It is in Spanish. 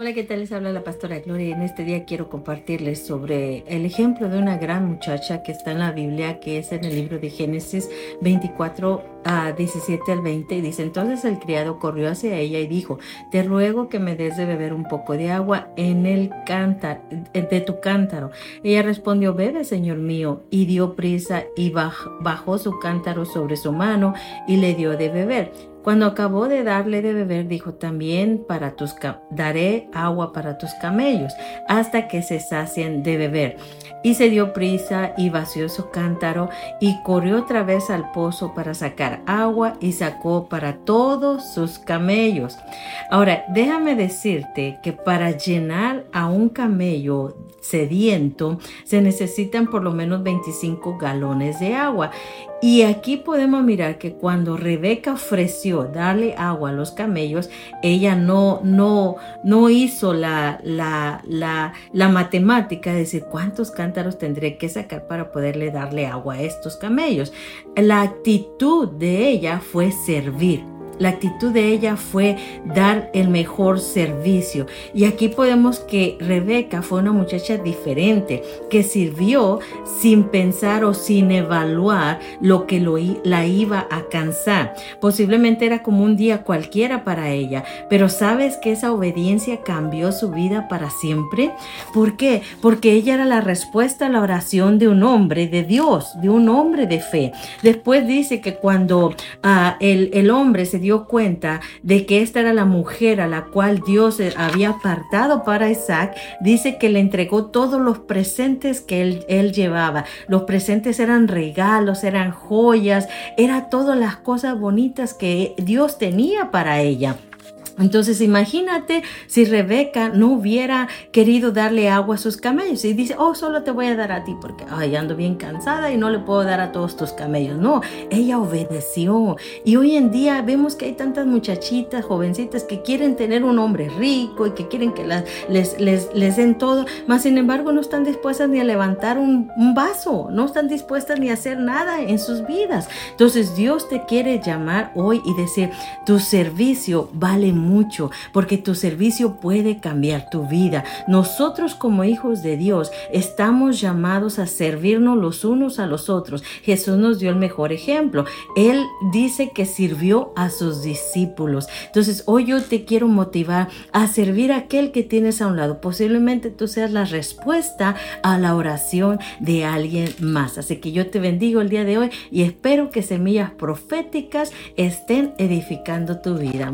Hola, ¿qué tal? Les habla la pastora Gloria y en este día quiero compartirles sobre el ejemplo de una gran muchacha que está en la Biblia, que es en el libro de Génesis 24 a 17 al 20 y dice, entonces el criado corrió hacia ella y dijo, te ruego que me des de beber un poco de agua en el cántaro, de tu cántaro. Ella respondió, bebe, señor mío, y dio prisa y bajó su cántaro sobre su mano y le dio de beber. Cuando acabó de darle de beber, dijo también para tus daré agua para tus camellos hasta que se sacien de beber. Y se dio prisa y vació su cántaro y corrió otra vez al pozo para sacar agua y sacó para todos sus camellos. Ahora, déjame decirte que para llenar a un camello sediento se necesitan por lo menos 25 galones de agua. Y aquí podemos mirar que cuando Rebeca ofreció darle agua a los camellos, ella no, no, no hizo la, la, la, la matemática de decir cuántos cántaros tendré que sacar para poderle darle agua a estos camellos. La actitud de ella fue servir. La actitud de ella fue dar el mejor servicio. Y aquí podemos que Rebeca fue una muchacha diferente, que sirvió sin pensar o sin evaluar lo que lo, la iba a cansar. Posiblemente era como un día cualquiera para ella, pero sabes que esa obediencia cambió su vida para siempre. ¿Por qué? Porque ella era la respuesta a la oración de un hombre de Dios, de un hombre de fe. Después dice que cuando uh, el, el hombre se dio dio cuenta de que esta era la mujer a la cual Dios había apartado para Isaac, dice que le entregó todos los presentes que él, él llevaba. Los presentes eran regalos, eran joyas, era todas las cosas bonitas que Dios tenía para ella. Entonces imagínate si Rebeca no hubiera querido darle agua a sus camellos y dice, oh, solo te voy a dar a ti porque ay, ando bien cansada y no le puedo dar a todos tus camellos. No, ella obedeció. Y hoy en día vemos que hay tantas muchachitas, jovencitas que quieren tener un hombre rico y que quieren que les, les, les, den todo, mas sin embargo no están dispuestas ni a levantar un, un vaso, no están dispuestas ni a hacer nada en sus vidas. Entonces Dios te quiere llamar hoy y decir, tu servicio vale mucho mucho, porque tu servicio puede cambiar tu vida. Nosotros como hijos de Dios estamos llamados a servirnos los unos a los otros. Jesús nos dio el mejor ejemplo. Él dice que sirvió a sus discípulos. Entonces, hoy yo te quiero motivar a servir a aquel que tienes a un lado. Posiblemente tú seas la respuesta a la oración de alguien más. Así que yo te bendigo el día de hoy y espero que semillas proféticas estén edificando tu vida.